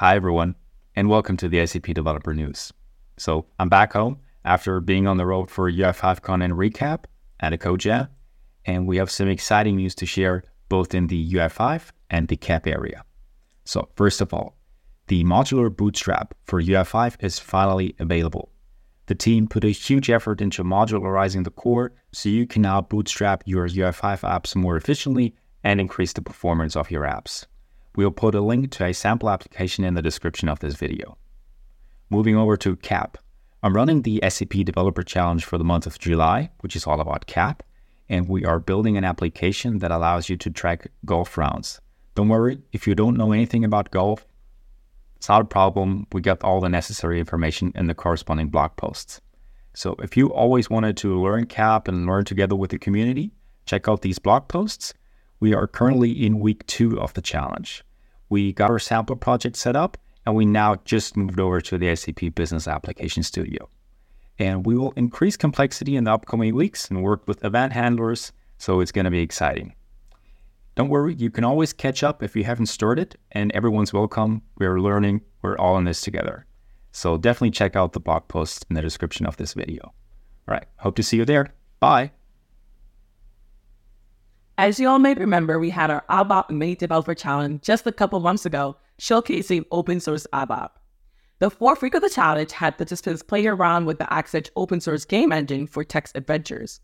Hi, everyone, and welcome to the SAP Developer News. So, I'm back home after being on the road for UI5Con and reCAP at a CodeJam, and we have some exciting news to share both in the UI5 and the CAP area. So, first of all, the modular bootstrap for UI5 is finally available. The team put a huge effort into modularizing the core so you can now bootstrap your UI5 apps more efficiently and increase the performance of your apps. We'll put a link to a sample application in the description of this video. Moving over to CAP. I'm running the SAP Developer Challenge for the month of July, which is all about CAP, and we are building an application that allows you to track golf rounds. Don't worry, if you don't know anything about golf, it's not a problem. We got all the necessary information in the corresponding blog posts. So if you always wanted to learn CAP and learn together with the community, check out these blog posts. We are currently in week two of the challenge we got our sample project set up, and we now just moved over to the SAP Business Application Studio. And we will increase complexity in the upcoming weeks and work with event handlers, so it's going to be exciting. Don't worry, you can always catch up if you haven't started, and everyone's welcome. We're learning, we're all in this together. So definitely check out the blog post in the description of this video. All right, hope to see you there. Bye. As you all may remember, we had our ABAP Mini Developer Challenge just a couple months ago, showcasing open source ABAP. The fourth week of the challenge had participants play around with the Axedge open source game engine for text adventures.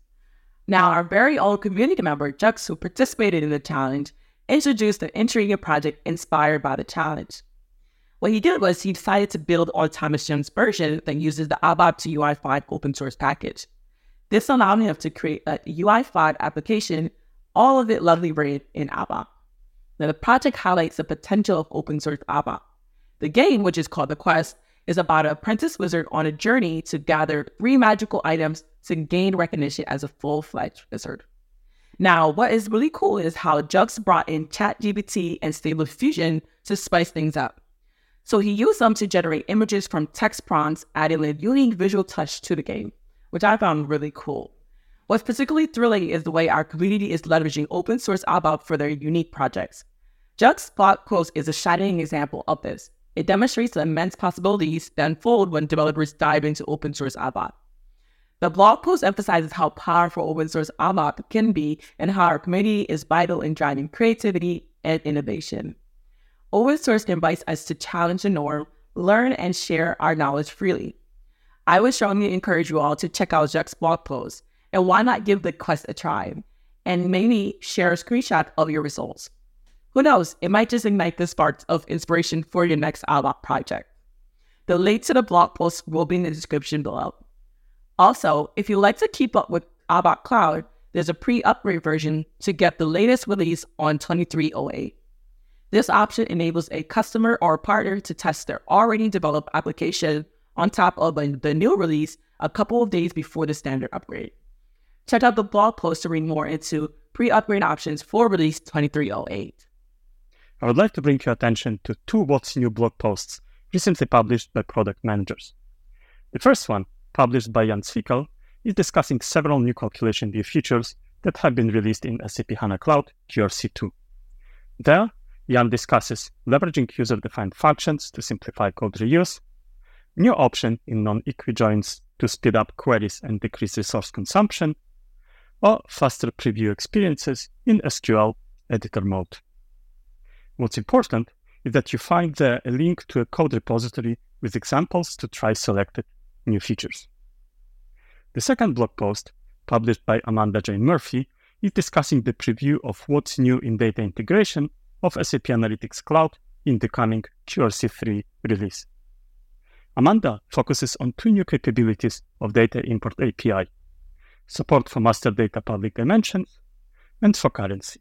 Now, our very own community member, Jux, who participated in the challenge, introduced an intriguing project inspired by the challenge. What he did was he decided to build on Thomas Jones' version that uses the abap2UI5 open source package. This allowed him to create a UI5 application all of it lovely written in ABAP. Now, the project highlights the potential of open source ABAP. The game, which is called The Quest, is about an apprentice wizard on a journey to gather three magical items to gain recognition as a full fledged wizard. Now, what is really cool is how Jux brought in ChatGPT and Stable Diffusion to spice things up. So he used them to generate images from text prompts, adding a unique visual touch to the game, which I found really cool. What's particularly thrilling is the way our community is leveraging open source ABAP for their unique projects. Jux blog post is a shining example of this. It demonstrates the immense possibilities that unfold when developers dive into open source ABAP. The blog post emphasizes how powerful open source ABAP can be and how our community is vital in driving creativity and innovation. Open source invites us to challenge the norm, learn, and share our knowledge freely. I would strongly encourage you all to check out Jux blog post. And why not give the quest a try and maybe share a screenshot of your results? Who knows, it might just ignite the sparks of inspiration for your next ABAP project. The link to the blog post will be in the description below. Also, if you'd like to keep up with ABAP Cloud, there's a pre-upgrade version to get the latest release on 2308. This option enables a customer or partner to test their already developed application on top of the new release a couple of days before the standard upgrade. Check out the blog post to read more into pre-upgrade options for release 2308. I would like to bring your attention to two What's New blog posts recently published by product managers. The first one, published by Jan Zwickel, is discussing several new calculation view features that have been released in SAP HANA Cloud QRC2. There, Jan discusses leveraging user-defined functions to simplify code reuse, new option in non-equijoins to speed up queries and decrease resource consumption, or faster preview experiences in SQL editor mode. What's important is that you find there a link to a code repository with examples to try selected new features. The second blog post, published by Amanda Jane Murphy, is discussing the preview of what's new in data integration of SAP Analytics Cloud in the coming QRC3 release. Amanda focuses on two new capabilities of Data Import API support for master data public dimensions, and for currency.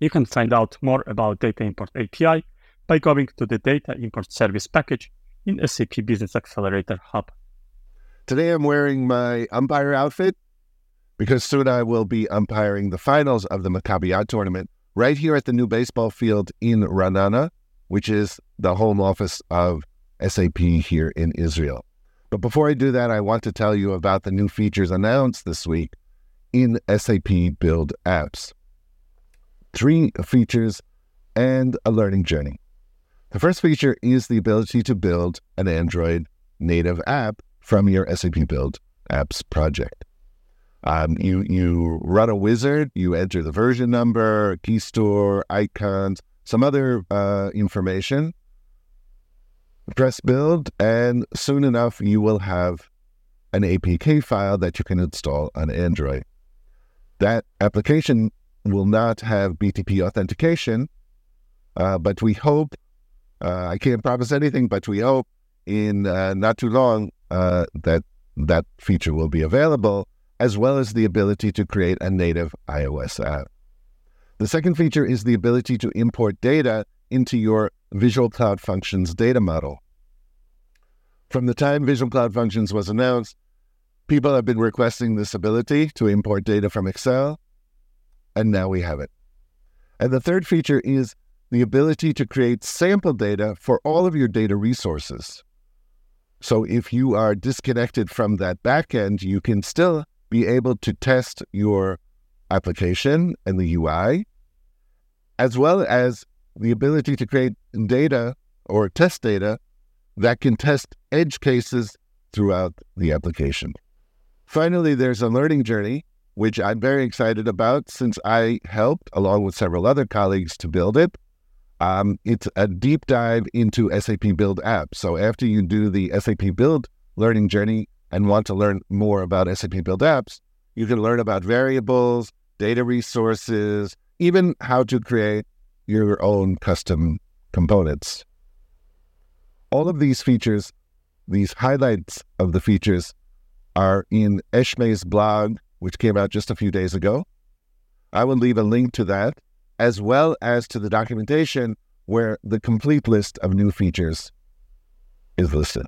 You can find out more about Data Import API by going to the Data Import Service package in SAP Business Accelerator Hub. Today I'm wearing my umpire outfit because soon I will be umpiring the finals of the Maccabi tournament right here at the new baseball field in Ra'anana, which is the home office of SAP here in Israel. But before I do that, I want to tell you about the new features announced this week in SAP Build Apps. Three features and a learning journey. The first feature is the ability to build an Android native app from your SAP Build Apps project. Um, you you run a wizard, you enter the version number, key store, icons, some other uh, information. Press build, and soon enough you will have an APK file that you can install on Android. That application will not have BTP authentication, uh, but we hope, uh, I can't promise anything, but we hope in uh, not too long uh, that that feature will be available, as well as the ability to create a native iOS app. The second feature is the ability to import data into your Visual Cloud Functions data model. From the time Visual Cloud Functions was announced, people have been requesting this ability to import data from Excel, and now we have it. And the third feature is the ability to create sample data for all of your data resources. So if you are disconnected from that backend, you can still be able to test your application and the UI, as well as the ability to create data or test data that can test edge cases throughout the application. Finally, there's a learning journey, which I'm very excited about since I helped, along with several other colleagues, to build it. Um, it's a deep dive into SAP Build apps. So after you do the SAP Build learning journey and want to learn more about SAP Build apps, you can learn about variables, data resources, even how to create your own custom components. All of these features, these highlights of the features, are in Esmee's blog, which came out just a few days ago. I will leave a link to that, as well as to the documentation where the complete list of new features is listed.